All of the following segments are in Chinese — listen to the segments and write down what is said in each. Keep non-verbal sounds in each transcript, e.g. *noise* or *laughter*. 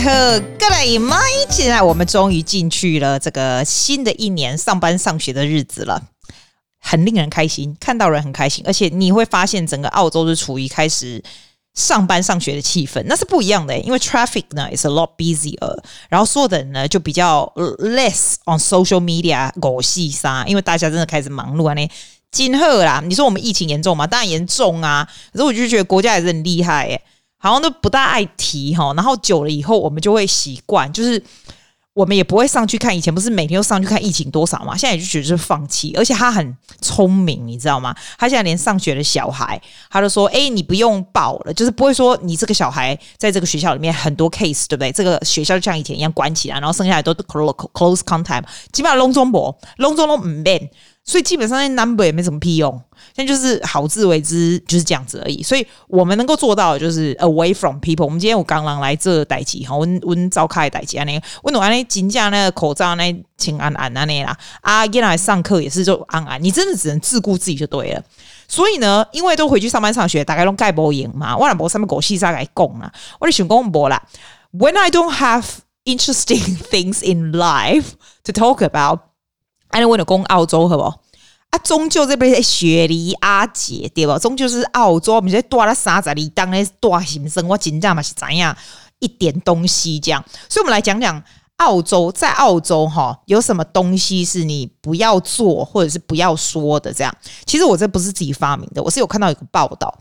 呵，各位妈，现在我们终于进去了这个新的一年上班上学的日子了，很令人开心，看到人很开心，而且你会发现整个澳洲是处于开始上班上学的气氛，那是不一样的，因为 traffic 呢 is a lot busier，然后所有的人呢就比较 less on social media 狗戏沙，因为大家真的开始忙碌啊，那今后啦，你说我们疫情严重吗？当然严重啊，可是我就觉得国家也是很厉害耶。好像都不大爱提哈，然后久了以后，我们就会习惯，就是我们也不会上去看。以前不是每天都上去看疫情多少嘛？现在也就觉得是放弃。而且他很聪明，你知道吗？他现在连上学的小孩，他都说：“哎，你不用报了，就是不会说你这个小孩在这个学校里面很多 case，对不对？这个学校就像以前一样关起来，然后剩下来都 close close contact，基本上拢中博，拢中都唔变。”所以基本上那 number 也没什么屁用，现在就是好自为之，就是这样子而已。所以我们能够做到的就是 away from people。我们今天我刚刚来这代志哈，温温召开代志啊，那个温总安尼金价那个口罩那请安安安那啦啊，进来上课也是就安安，你真的只能自顾自己就对了。所以呢，因为都回去上班上学，大概拢盖无赢嘛，我也无什么狗戏啥来讲啊，我就想讲无啦。When I don't have interesting *laughs* things in life to talk about。安尼为了讲澳洲好不好？啊，终究这边是雪梨阿姐对吧？终究是澳洲，我们在多了三十里当然多行生我紧张嘛是怎样一点东西这样，所以我们来讲讲澳洲，在澳洲哈有什么东西是你不要做或者是不要说的这样。其实我这不是自己发明的，我是有看到一个报道。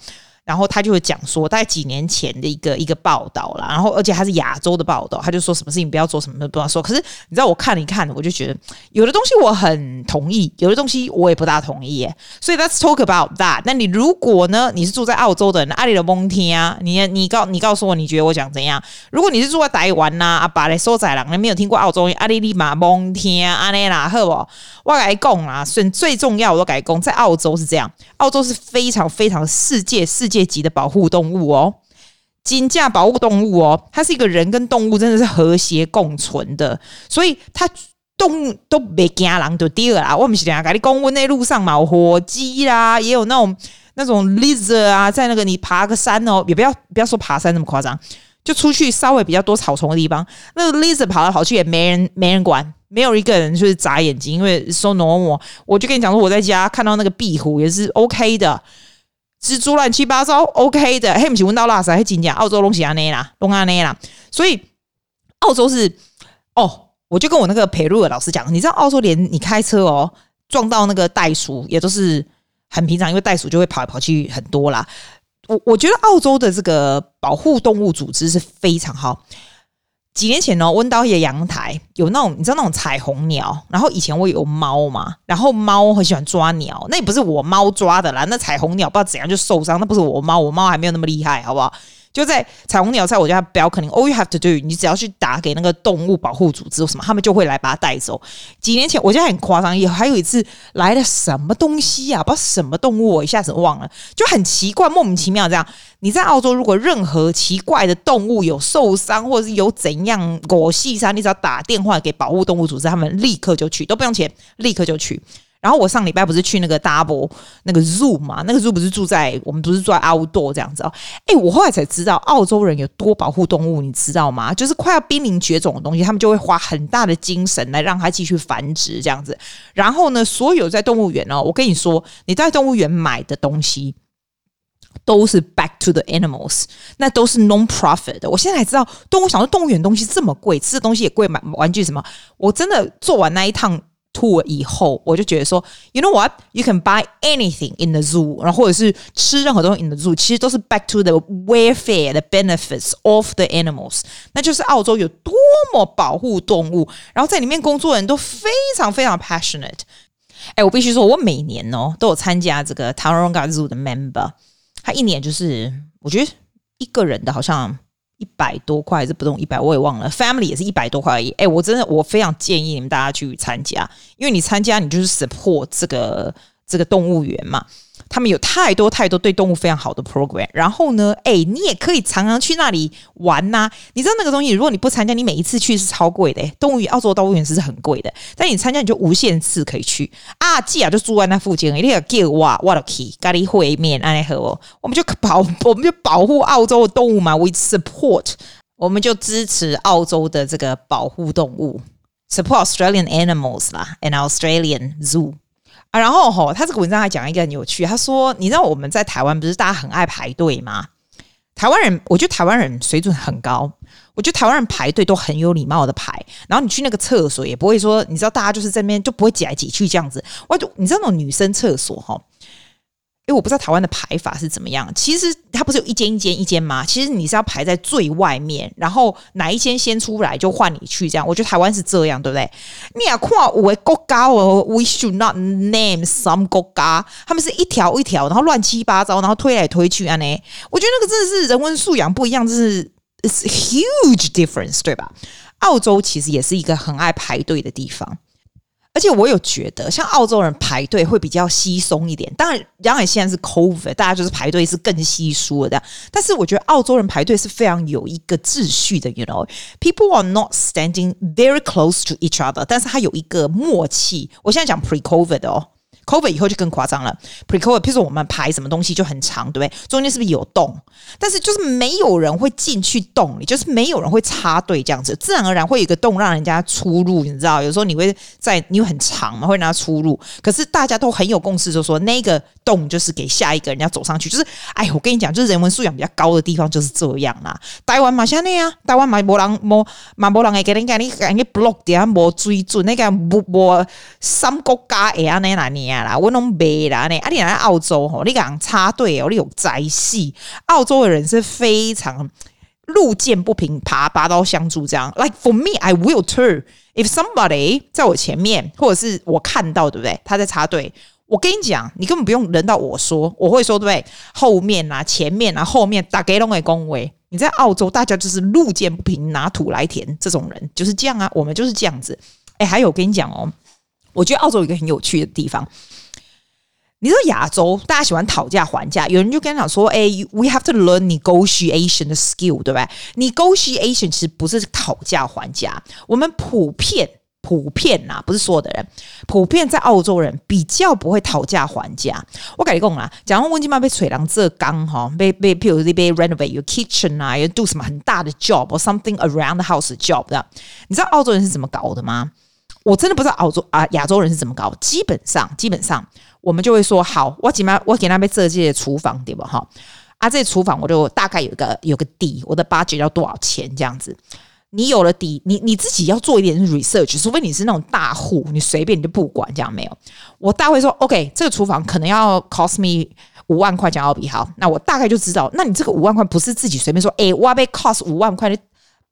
然后他就会讲说，大概几年前的一个一个报道啦，然后而且他是亚洲的报道，他就说什么事情不要做，什么都不要说。可是你知道，我看了一看，我就觉得有的东西我很同意，有的东西我也不大同意耶。所以 let's talk about that。那你如果呢，你是住在澳洲的人，阿里的蒙天啊，你你告你告诉我，你觉得我讲怎样？如果你是住在台湾呐，阿爸来收仔郎，你没有听过澳洲阿里里马蒙天啊，阿内啦，好不？我改讲啊，算最重要我都改讲，在澳洲是这样，澳洲是非常非常世界世界。界级的保护动物哦，金价保护动物哦，它是一个人跟动物真的是和谐共存的，所以它动物都没惊人就对了啦。我们是讲，你公园那路上嘛，有火鸡啦，也有那种那种 lizard 啊，在那个你爬个山哦，也不要不要说爬山那么夸张，就出去稍微比较多草丛的地方，那个 lizard 跑来跑去也没人没人管，没有一个人就是眨眼睛，因为 so normal。我就跟你讲说，我在家看到那个壁虎也是 OK 的。蜘蛛乱七八糟，OK 的。嘿，不是闻到垃圾，还真讲澳洲东西安内啦，东安内啦。所以澳洲是哦，我就跟我那个培路的老师讲，你知道澳洲连你开车哦撞到那个袋鼠也都是很平常，因为袋鼠就会跑来跑去很多啦。我我觉得澳洲的这个保护动物组织是非常好。几年前呢，温刀爷阳台有那种，你知道那种彩虹鸟。然后以前我有猫嘛，然后猫很喜欢抓鸟，那也不是我猫抓的啦。那彩虹鸟不知道怎样就受伤，那不是我猫，我猫还没有那么厉害，好不好？就在彩虹鸟在我家 balcony，all you have to do，你只要去打给那个动物保护组织什么，他们就会来把它带走。几年前我家很夸张，也还有一次来了什么东西啊，不知道什么动物，我一下子忘了，就很奇怪，莫名其妙这样。你在澳洲，如果任何奇怪的动物有受伤，或者是有怎样狗细伤，你只要打电话给保护动物组织，他们立刻就去，都不用钱，立刻就去。然后我上礼拜不是去那个 Double 那个 Zoo 嘛？那个 Zoo 不是住在我们不是住在 Outdoor 这样子哦。哎，我后来才知道澳洲人有多保护动物，你知道吗？就是快要濒临绝种的东西，他们就会花很大的精神来让它继续繁殖这样子。然后呢，所有在动物园哦，我跟你说，你在动物园买的东西都是 Back to the Animals，那都是 Non-profit 的。我现在才知道，动物想说动物园东西这么贵，吃的东西也贵，买玩具什么，我真的做完那一趟。Two 以后，我就觉得说，you know what? You can buy anything in the zoo，然后或者是吃任何东西 in the zoo，其实都是 back to the welfare, the benefits of the animals。那就是澳洲有多么保护动物，然后在里面工作的人都非常非常 passionate。哎，我必须说，我每年哦都有参加这个 Taronga Zoo 的 member，他一年就是我觉得一个人的好像。一百多块还是不懂一百，我也忘了。Family 也是一百多块而已。哎，我真的我非常建议你们大家去参加，因为你参加你就是 support 这个这个动物园嘛。他们有太多太多对动物非常好的 program，然后呢，哎，你也可以常常去那里玩呐、啊。你知道那个东西，如果你不参加，你每一次去是超贵的。动物园，澳洲动物园是很贵的，但你参加你就无限次可以去啊。既然就住在那附近，一定要叫我，我的 key 咖喱会面，安和哦，我们就保，我们就保护澳洲的动物嘛，we support 我们就支持澳洲的这个保护动物，support Australian animals 啦，and Australian zoo 啊。然后吼，他这个文章还讲一个很有趣，他说，你知道我们在台湾不是大家很爱排队吗？台湾人，我觉得台湾人水准很高，我觉得台湾人排队都很有礼貌的排。然后你去那个厕所也不会说，你知道大家就是在那边就不会挤来挤去这样子。我就你知道那种女生厕所哈。因为我不知道台湾的排法是怎么样，其实它不是有一间一间一间吗？其实你是要排在最外面，然后哪一间先出来就换你去这样。我觉得台湾是这样，对不对？你要看我国家哦，We should not name some 国家，他们是一条一条，然后乱七八糟，然后推来推去啊呢。我觉得那个真的是人文素养不一样，这是 It's huge difference，对吧？澳洲其实也是一个很爱排队的地方。而且我有觉得，像澳洲人排队会比较稀松一点。当然，当然现在是 COVID，大家就是排队是更稀疏的。但是我觉得澳洲人排队是非常有一个秩序的。You know，people are not standing very close to each other，但是他有一个默契。我现在讲 pre-COVID 哦。COVID 以后就更夸张了。Pre-COVID，譬如说我们排什么东西就很长，对不对？中间是不是有洞？但是就是没有人会进去洞里，就是没有人会插队这样子，自然而然会有一个洞让人家出入。你知道，有时候你会在，你会很长嘛，会让他出入。可是大家都很有共识，就说那个洞就是给下一个人家走上去。就是，哎，我跟你讲，就是人文素养比较高的地方就是这样啦。台湾嘛像那样，台湾嘛没人没嘛没人会给你给你给你 block 掉，没追准那个没没三国家会安尼哪尼啦，我拢没啦呢。啊，你来澳洲吼，你讲插队哦，你有宅系。澳洲的人是非常路见不平，拔拔刀相助这样。Like for me, I will too. If somebody 在我前面，或者是我看到，对不对？他在插队，我跟你讲，你根本不用轮到我说，我会说，对不对？后面啊，前面啊，后面大家拢会恭维。你在澳洲，大家就是路见不平，拿土来填，这种人就是这样啊。我们就是这样子。哎，还有我跟你讲哦，我觉得澳洲有一个很有趣的地方。你说亚洲大家喜欢讨价还价，有人就跟他讲说：“哎，we have to learn negotiation 的 skill，对不对？negotiation 其实不是讨价还价，我们普遍普遍、啊，不是所有的人，普遍在澳洲人比较不会讨价还价。我跟你讲啦，假如温金妈被锤狼这刚哈，被被譬如说被 renovate your kitchen 啊，要 do 什么很大的 job or something around the house job 的，你知道澳洲人是怎么搞的吗？我真的不知道澳洲啊亚洲人是怎么搞，基本上基本上。我们就会说好，我起码我给他们设计的厨房对吧？哈啊，这厨房我就大概有个有个底，我的 budget 要多少钱这样子。你有了底，你你自己要做一点 research，除非你是那种大户，你随便你就不管这样没有。我大会说 OK，这个厨房可能要 cost me 五万块钱澳币，好，那我大概就知道，那你这个五万块不是自己随便说，诶，我要被 cost 五万块。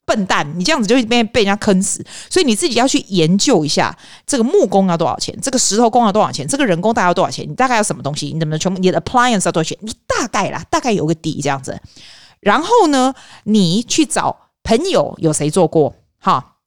笨蛋，你这样子就会被被人家坑死，所以你自己要去研究一下这个木工要多少钱，这个石头工要多少钱，这个人工大概要多少钱，你大概要什么东西，你怎么全部你的 appliance 要多少钱，你大概啦，大概有个底这样子。然后呢，你去找朋友有谁做过？哈，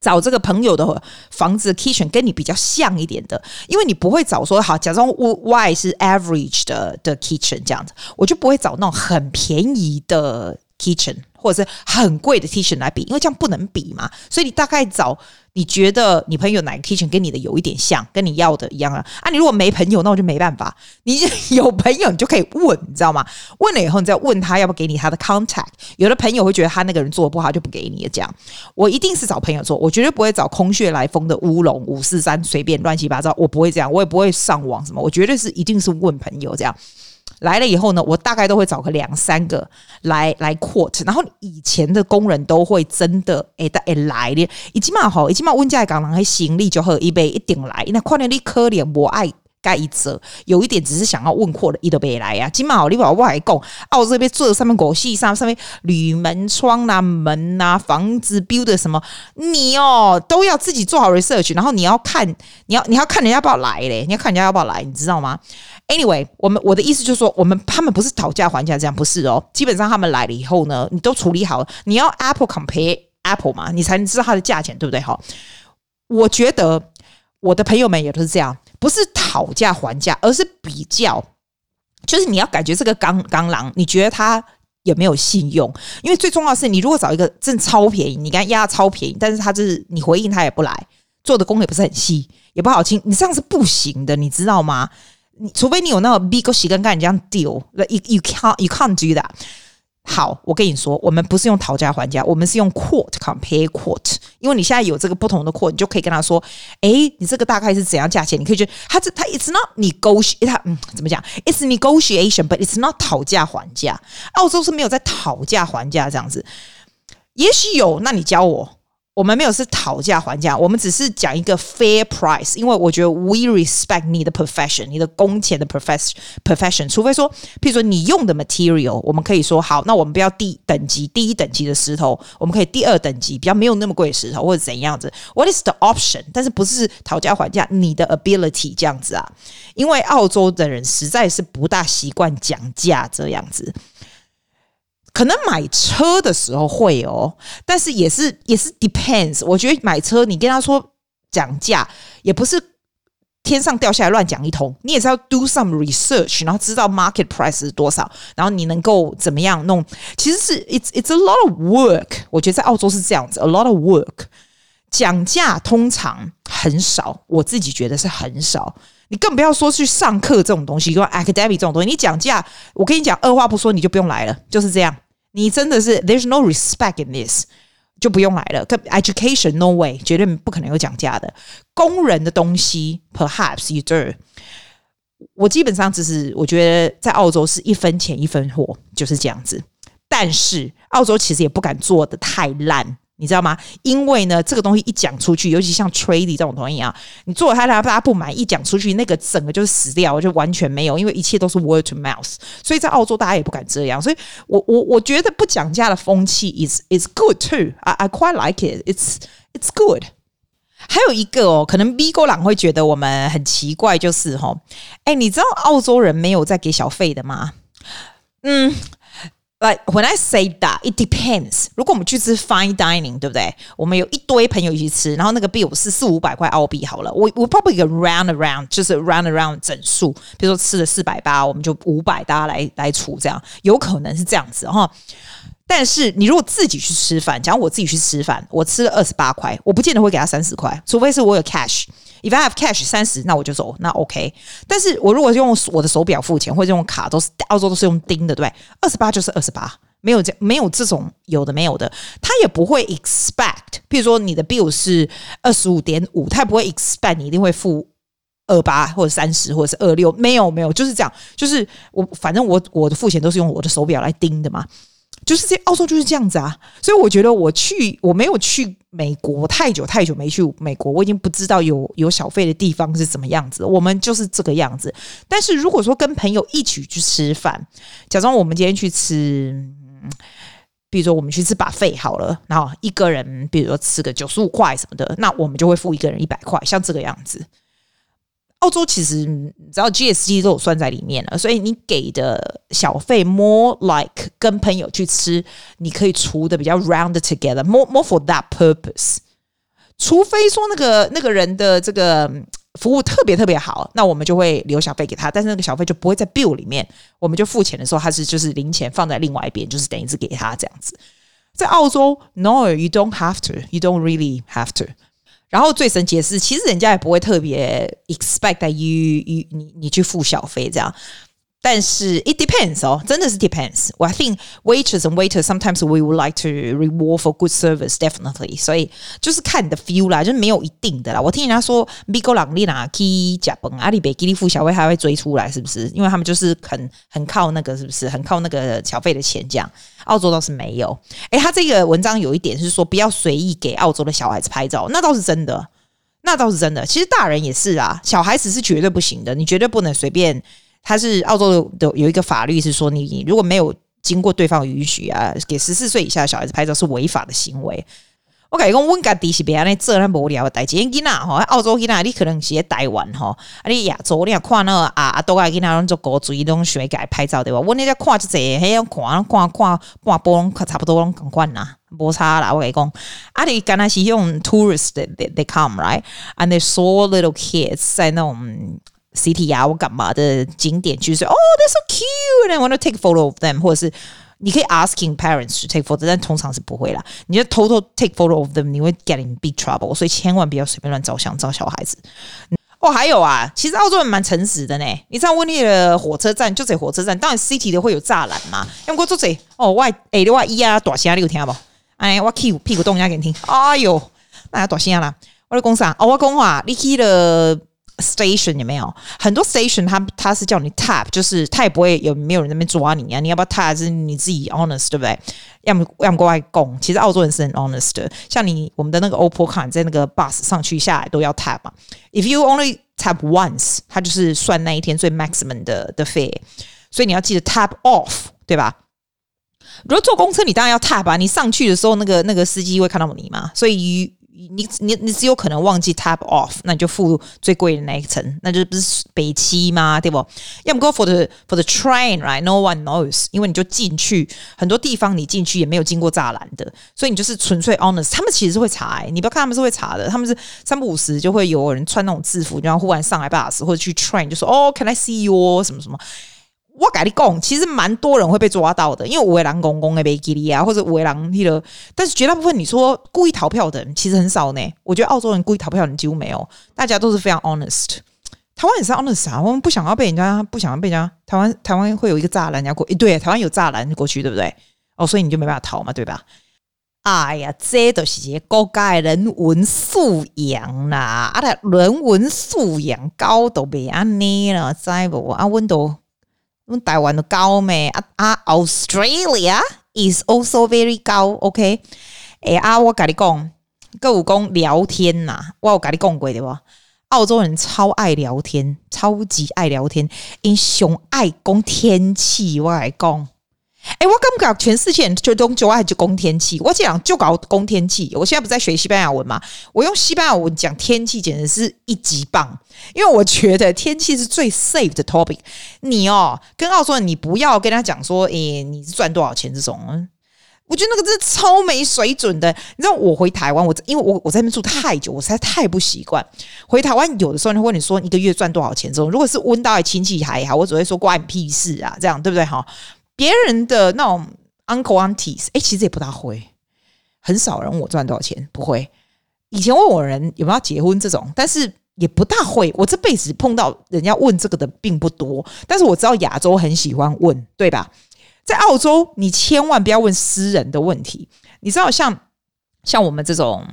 找这个朋友的房子的 kitchen 跟你比较像一点的，因为你不会找说好，假装 Y 是 average 的的 kitchen 这样子，我就不会找那种很便宜的 kitchen。或者是很贵的 kitchen 来比，因为这样不能比嘛，所以你大概找你觉得你朋友哪个 kitchen 跟你的有一点像，跟你要的一样啊。啊，你如果没朋友，那我就没办法。你有朋友，你就可以问，你知道吗？问了以后，你再问他要不要给你他的 contact。有的朋友会觉得他那个人做的不好，就不给你这样。我一定是找朋友做，我绝对不会找空穴来风的乌龙五四三随便乱七八糟，我不会这样，我也不会上网什么，我绝对是一定是问朋友这样。来了以后呢，我大概都会找个两三个来来 quote，然后以前的工人都会真的哎的哎来的，已经嘛好，已经嘛温家港人还行李就好一杯一定来，那看到你可怜我爱盖一折，有一点只是想要问货的，一都没来呀。今嘛好，你把我还讲，澳洲这边做的上面狗戏上上面铝门窗呐、啊、门呐、房子 build 的什么，你哦都要自己做好 research，然后你要看，你要你要看人家要不要来嘞，你要看人家要不要来，你知道吗？Anyway，我们我的意思就是说，我们他们不是讨价还价这样，不是哦。基本上他们来了以后呢，你都处理好，你要 Apple compare Apple 嘛，你才能知道它的价钱对不对？哈，我觉得我的朋友们也都是这样，不是讨价还价，而是比较，就是你要感觉这个刚刚狼，你觉得他有没有信用？因为最重要的是，你如果找一个真超便宜，你跟他压超便宜，但是他就是你回应他也不来，做的工也不是很细，也不好听，你这样是不行的，你知道吗？你除非你有那个 big 洗跟跟人家 deal，you you can't you can't do that。好，我跟你说，我们不是用讨价还价，我们是用 quote compare quote。因为你现在有这个不同的 quote，你就可以跟他说，哎，你这个大概是怎样价钱？你可以觉得他这他 it's not negotiate，他嗯怎么讲？It's negotiation，but it's not 讨价还价。澳洲是没有在讨价还价这样子，也许有，那你教我。我们没有是讨价还价，我们只是讲一个 fair price，因为我觉得 we respect 你的 profession，你的工钱的 profession profession。除非说，譬如说你用的 material，我们可以说好，那我们不要第等级第一等级的石头，我们可以第二等级比较没有那么贵的石头或者怎样子。What is the option？但是不是讨价还价，你的 ability 这样子啊？因为澳洲的人实在是不大习惯讲价这样子。可能买车的时候会哦，但是也是也是 depends。我觉得买车你跟他说讲价，也不是天上掉下来乱讲一通，你也是要 do some research，然后知道 market price 是多少，然后你能够怎么样弄。其实是 it's it's a lot of work。我觉得在澳洲是这样子，a lot of work。讲价通常很少，我自己觉得是很少。你更不要说去上课这种东西，跟 academic 这种东西，你讲价，我跟你讲，二话不说你就不用来了，就是这样。你真的是 there's no respect in this，就不用来了。education no way，绝对不可能有讲价的。工人的东西 perhaps you do。我基本上只是我觉得在澳洲是一分钱一分货，就是这样子。但是澳洲其实也不敢做的太烂。你知道吗？因为呢，这个东西一讲出去，尤其像 trading 这种东西啊，你做了它，大家不买，一讲出去，那个整个就是死掉，就完全没有，因为一切都是 word to mouth。所以在澳洲，大家也不敢这样。所以我我我觉得不讲价的风气 is is good too。I I quite like it. It's it's good。还有一个哦，可能 B 哥朗会觉得我们很奇怪，就是哈、哦，哎，你知道澳洲人没有在给小费的吗？嗯。Like when I say that, it depends. 如果我们去吃 fine dining，对不对？我们有一堆朋友一起吃，然后那个 bill 是四五百块澳币好了。我我 probably round around，就是 round around 整数。比如说吃了四百八，我们就五百，大家来来除，这样有可能是这样子哈。但是你如果自己去吃饭，假如我自己去吃饭，我吃了二十八块，我不见得会给他三十块，除非是我有 cash。If I have cash 三十，那我就走，那 OK。但是我如果用我的手表付钱，或者用卡，都是澳洲都是用钉的，对？二十八就是二十八，没有这没有这种有的没有的，他也不会 expect。譬如说你的 bill 是二十五点五，他也不会 expect 你一定会付二八或者三十或者是二六，没有没有，就是这样，就是我反正我我的付钱都是用我的手表来钉的嘛。就是这澳洲就是这样子啊，所以我觉得我去我没有去美国太久太久没去美国，我已经不知道有有小费的地方是怎么样子。我们就是这个样子。但是如果说跟朋友一起去吃饭，假装我们今天去吃，比如说我们去吃把费好了，然后一个人比如说吃个九十五块什么的，那我们就会付一个人一百块，像这个样子。澳洲其实你知道 GST 都有算在里面了，所以你给的小费 more like 跟朋友去吃，你可以除的比较 round together，more more for that purpose。除非说那个那个人的这个服务特别特别好，那我们就会留小费给他，但是那个小费就不会在 bill 里面，我们就付钱的时候，他是就是零钱放在另外一边，就是等于是给他这样子。在澳洲，no，you don't have to，you don't really have to。然后最神奇的是，其实人家也不会特别 expect that you you 你你去付小费这样，但是 it depends 哦，真的是 depends。我 I think waiters and waiters sometimes we would like to reward for good service definitely，所以就是看你的 feel 啦，就是没有一定的啦。我听人家说，美国人你哪去吃饭，阿里贝吉利夫小费还会追出来，是不是？因为他们就是很很靠那个，是不是？很靠那个小费的钱这样。澳洲倒是没有，诶，他这个文章有一点是说不要随意给澳洲的小孩子拍照，那倒是真的，那倒是真的。其实大人也是啊，小孩子是绝对不行的，你绝对不能随便。他是澳洲的有一个法律是说，你你如果没有经过对方允许啊，给十四岁以下的小孩子拍照是违法的行为。我感觉讲，阮家底是别安尼做那无聊的代志。囡仔吼，澳洲囡仔你可能是在台湾吼，啊你亚洲你也看那啊啊，都爱囡仔拢做高追拢喜欢给拍照对吧？我那在看这些，还要看看看半波拢差不多拢共款啦，无差啦。我跟你讲，啊你刚才是用 tourist they they come right and they saw little kids 在那种 city 啊，我干嘛的景点去说，哦，they're so cute and I want to take photo of them，或者是。你可以 asking parents to take photo，但通常是不会啦。你就偷偷 take photo of them，你会 get in big trouble。所以千万不要随便乱照相照小孩子。哦，还有啊，其实澳洲人蛮诚实的呢。你知道温尼的火车站就在火车站，当然 city 的会有栅栏嘛。要么过做这哦，我哎的话一啊，大声你有听不？哎，我屁股屁股动一下给你听。哎呦，那要大声啦！我在讲啥？哦，我讲话，你去了 station 有没有？很多 station 他他是叫你 tap，就是他也不会有没有人在那边抓你啊。你要不要 tap？是你自己 honest 对不对？要么要么过来讲，其实澳洲人是很 honest 的。像你我们的那个 Opal c a 在那个 bus 上去下来都要 tap 嘛。If you only tap once，它就是算那一天最 maximum 的的 fare。所以你要记得 tap off，对吧？如果坐公车，你当然要 tap 啊。你上去的时候，那个那个司机会看到你嘛。所以。你你你只有可能忘记 tap off，那你就付最贵的那一层，那就不是北七吗？对不？要么 go for the for the train，right？No one knows，因为你就进去很多地方，你进去也没有经过栅栏的，所以你就是纯粹 honest。他们其实是会查、你不要看他们是会查的，他们是三不五时就会有人穿那种制服，然后忽然上来 bus 或者去 train 就说哦，Can I see you？什么什么。我跟你讲，其实蛮多人会被抓到的，因为五位狼公公的被吉利啊，或者五位狼那个，但是绝大部分你说故意逃票的人其实很少呢。我觉得澳洲人故意逃票的人几乎没有，大家都是非常 honest。台湾也是 honest 啊，我们不想要被人家，不想要被人家。台湾台湾会有一个栅栏，人家过，诶，对，台湾有栅栏过去，对不对？哦，所以你就没办法逃嘛，对吧？哎呀，这都是些国家的人文素养啦，啊，的人文素养高都别安尼了，知不？啊，温阮。台湾的高咩啊啊，Australia is also very 高，OK？哎啊，我甲你讲，各有讲聊天呐、啊，我有甲你讲过对不？澳洲人超爱聊天，超级爱聊天，因熊爱讲天气，我来讲。哎、欸，我感觉全世界就都就爱就讲天气。我讲就搞讲天气。我现在不在学西班牙文嘛？我用西班牙文讲天气，简直是一级棒。因为我觉得天气是最 safe 的 topic。你哦，跟澳洲人，你不要跟他讲说，哎、你是赚多少钱这种。我觉得那个真的超没水准的。你知道，我回台湾，我因为我我在那边住太久，我实在太不习惯。回台湾有的时候，你会问你说一个月赚多少钱这种。如果是温到的亲戚还好，我只会说关你屁事啊，这样对不对？哈。别人的那种 uncle aunties，哎，其实也不大会，很少人问我赚多少钱，不会。以前问我人有没有结婚这种，但是也不大会。我这辈子碰到人家问这个的并不多，但是我知道亚洲很喜欢问，对吧？在澳洲，你千万不要问私人的问题。你知道，像像我们这种。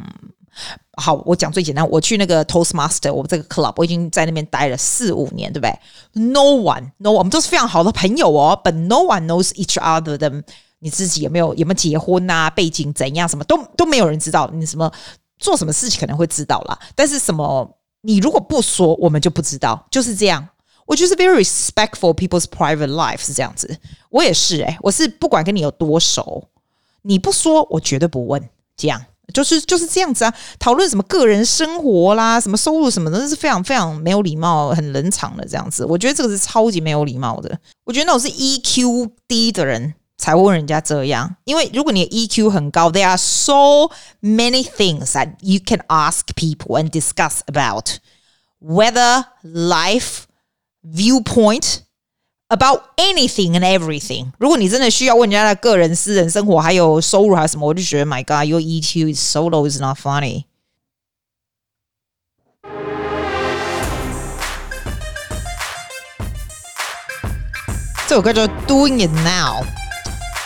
好，我讲最简单。我去那个 Toastmaster，我们这个 club，我已经在那边待了四五年，对不对？No one，no，我们都是非常好的朋友哦。But no one knows each other 的，你自己有没有有没有结婚啊？背景怎样？什么都都没有人知道。你什么做什么事情可能会知道啦，但是什么你如果不说，我们就不知道。就是这样。我就是 very respectful people's private life 是这样子。我也是诶、我是不管跟你有多熟，你不说，我绝对不问。这样。就是就是这样子啊，讨论什么个人生活啦，什么收入什么的，是非常非常没有礼貌、很冷场的这样子。我觉得这个是超级没有礼貌的。我觉得那种是 EQ 低的人才会问人家这样，因为如果你的 EQ 很高，there are so many things that you can ask people and discuss about weather, life, viewpoint. About anything and everything。如果你真的需要问人家的个人、私人生活，还有收入还是什么，我就觉得，My God，your EQ is so low, is not funny。这首歌叫 Doing It Now。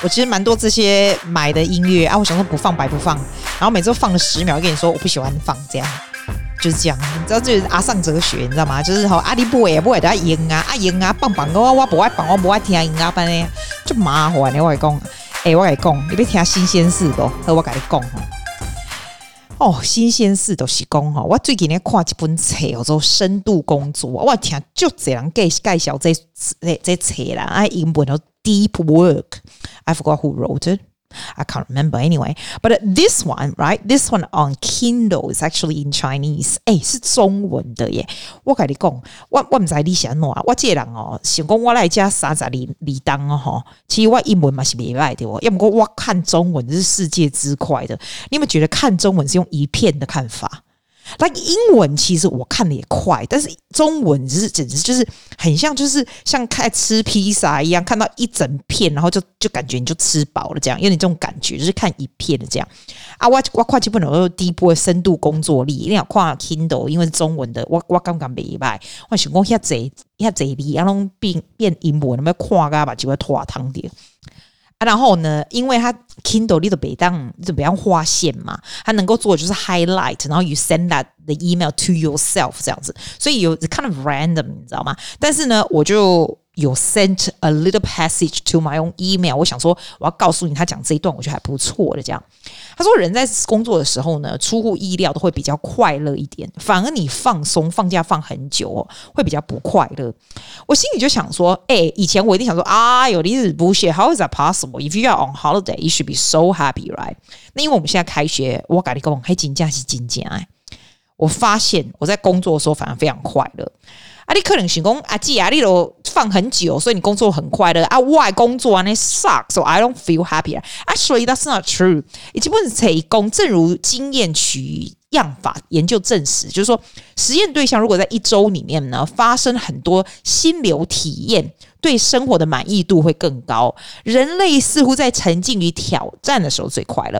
我其实蛮多这些买的音乐啊，我想说不放白不放，然后每次都放了十秒，跟你说我不喜欢放这样。就是这样，你知道这是阿尚哲学，你知道吗？就是吼阿里不会不会得赢啊，阿赢啊棒棒的我我不爱棒，我不爱听赢啊，反正就麻烦的。我跟你讲，哎，我跟你讲，你别听新鲜事都，和我跟你讲哦，新鲜事都是讲哈。我最近咧看一本册，叫做《深度工作》，我听就这样介介绍这这这册啦，啊，英文叫 Deep Work，I forgot who wrote it。I can't remember anyway, but this one, right? This one on Kindle is actually in Chinese. 哎，是中文的耶！我跟你讲，我我唔知你想哪，我这个人哦，想讲我来加三十二二当哦吼，其实我英文嘛是袂歹的哦，要么我看中文是世界之快的。你有没有觉得看中文是用一片的看法？那英文其实我看的也快，但是中文是简直就是很像，就是像看吃披萨一样，看到一整片，然后就就感觉你就吃饱了这样，有点这种感觉，就是看一片的这样。啊，我我跨基本上都是第一波深度工作力，一定要跨 Kindle，因为中文的，我我刚刚明白，我想讲遐济遐济力，然后变变英文，那么跨个把几块拖汤点。啊，然后呢，因为它 Kindle 里的北当就不要划线嘛，它能够做的就是 highlight，然后 you send that the email to yourself 这样子，所以有 kind of random，你知道吗？但是呢，我就。有 sent a little passage to my own email，我想说我要告诉你，他讲这一段我觉得还不错的。这样，他说人在工作的时候呢，出乎意料都会比较快乐一点，反而你放松放假放很久哦，会比较不快乐。我心里就想说，哎、以前我一定想说啊，有的是 bullshit，how is that possible? If you are on holiday, you should be so happy, right? 那因为我们现在开学，我跟你讲，还真假是真假哎，我发现我在工作的时候反而非常快乐。啊，你可能想讲阿，姐啊，你都放很久，所以你工作很快乐啊。我工作啊，那 sucks，so I don't feel happy。Actually, that's not true。基本上成功，正如经验取样法研究证实，就是说，实验对象如果在一周里面呢，发生很多心流体验，对生活的满意度会更高。人类似乎在沉浸于挑战的时候最快乐。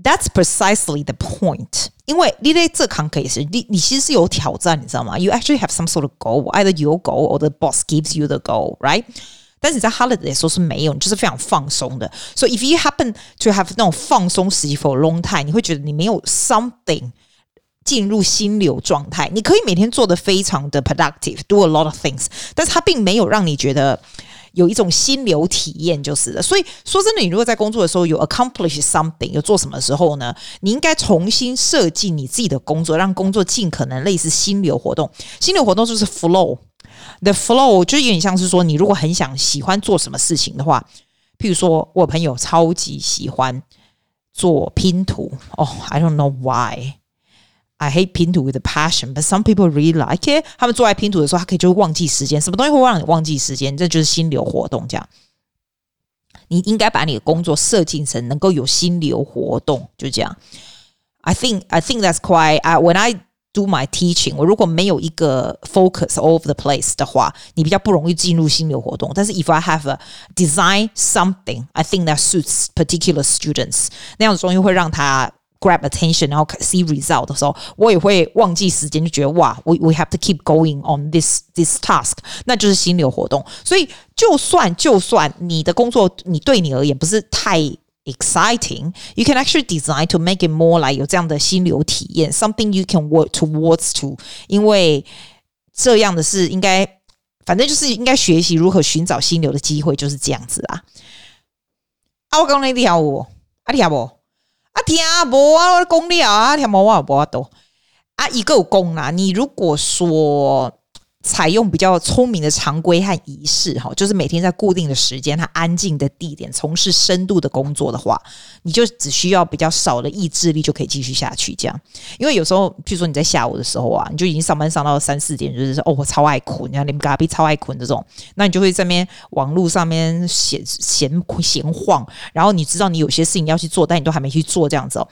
That's precisely the point。因为你在这行可以是你，你其实是有挑战，你知道吗？You actually have some sort of goal, either your goal or the boss gives you the goal, right？但是你在 holiday 的时候是没有，你就是非常放松的。So if you happen to have 那种放松时期 for a long time，你会觉得你没有 something 进入心流状态。你可以每天做得非常的 productive，do a lot of things，但是它并没有让你觉得。 有一种心流体验就是的，所以说真的，你如果在工作的时候有 accomplish something，有做什么时候呢？你应该重新设计你自己的工作，让工作尽可能类似心流活动。心流活动就是 flow，the flow 就有点像是说，你如果很想喜欢做什么事情的话，譬如说我朋友超级喜欢做拼图，哦，I don't know why。I hate 拼图 with a passion, but some people really like it。他们做爱拼图的时候，他可以就忘记时间。什么东西会让你忘记时间？这就是心流活动。这样，你应该把你的工作设计成能够有心流活动。就这样。I think I think that's quite. I, when I do my teaching，我如果没有一个 focus all over the place 的话，你比较不容易进入心流活动。但是 if I have a design something, I think that suits particular students，那样子东西会让他。 grab attention，然后 see result 的时候，我也会忘记时间，就觉得哇，we we have to keep going on this this task，那就是心流活动。所以，就算就算你的工作，你对你而言不是太 exciting，you can actually design to make it more like 有这样的心流体验，something you can work towards to。因为这样的事应该，反正就是应该学习如何寻找心流的机会，就是这样子啊。啊，我讲那条我，啊，听不？ 听无啊，我讲了啊，听无我也无法度啊，一个有讲啦，你如果说。采用比较聪明的常规和仪式，哈，就是每天在固定的时间、和安静的地点从事深度的工作的话，你就只需要比较少的意志力就可以继续下去。这样，因为有时候，譬如说你在下午的时候啊，你就已经上班上到三四点，就是说哦，我超爱困，你看你们隔壁超爱困这种，那你就会在那边网络上面闲闲闲晃，然后你知道你有些事情要去做，但你都还没去做，这样子哦。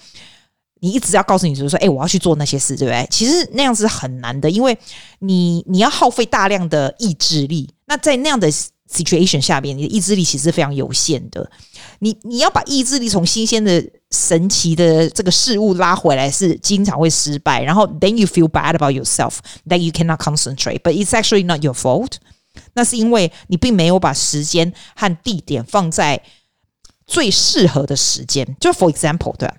你一直要告诉你，就是说，哎，我要去做那些事，对不对？其实那样子很难的，因为你你要耗费大量的意志力。那在那样的 situation 下边，你的意志力其实非常有限的。你你要把意志力从新鲜的、神奇的这个事物拉回来，是经常会失败。然后 then you feel bad about yourself that you cannot concentrate, but it's actually not your fault。那是因为你并没有把时间和地点放在最适合的时间。就 for example，对吧。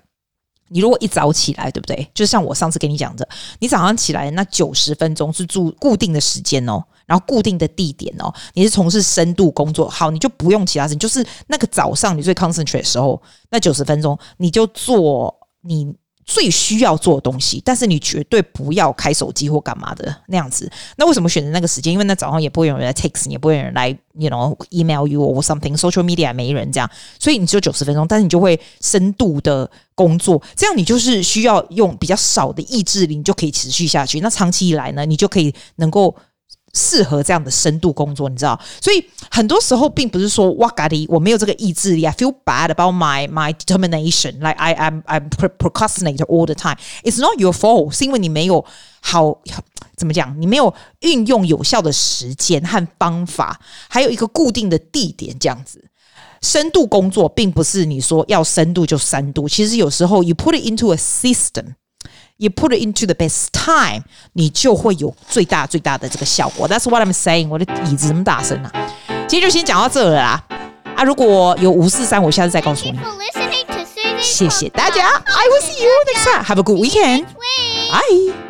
你如果一早起来，对不对？就像我上次跟你讲的，你早上起来那九十分钟是住固定的时间哦，然后固定的地点哦，你是从事深度工作，好，你就不用其他事，就是那个早上你最 concentrate 的时候，那九十分钟你就做你。最需要做的东西，但是你绝对不要开手机或干嘛的那样子。那为什么选择那个时间？因为那早上也不会有人来 text，也不会有人来，you know email you or something，social media 没人这样，所以你只有九十分钟，但是你就会深度的工作，这样你就是需要用比较少的意志力，你就可以持续下去。那长期以来呢，你就可以能够适合这样的深度工作，你知道？所以很多时候并不是说哇咖哩，我没有这个意志力，I feel bad about my my determination, like I am I'm procrastinate all the time. It's not your fault，是因为你没有好怎么讲？你没有运用有效的时间和方法，还有一个固定的地点，这样子。深度工作并不是你说要深度就深度，其实有时候 you put it into a system。You put it into the best time，你就会有最大最大的这个效果。That's what I'm saying。我的椅子这么大声啊！今天就先讲到这了啦。啊，如果有五四三，我下次再告诉你。谢谢大家。I will see you next time. Have a good weekend. Bye.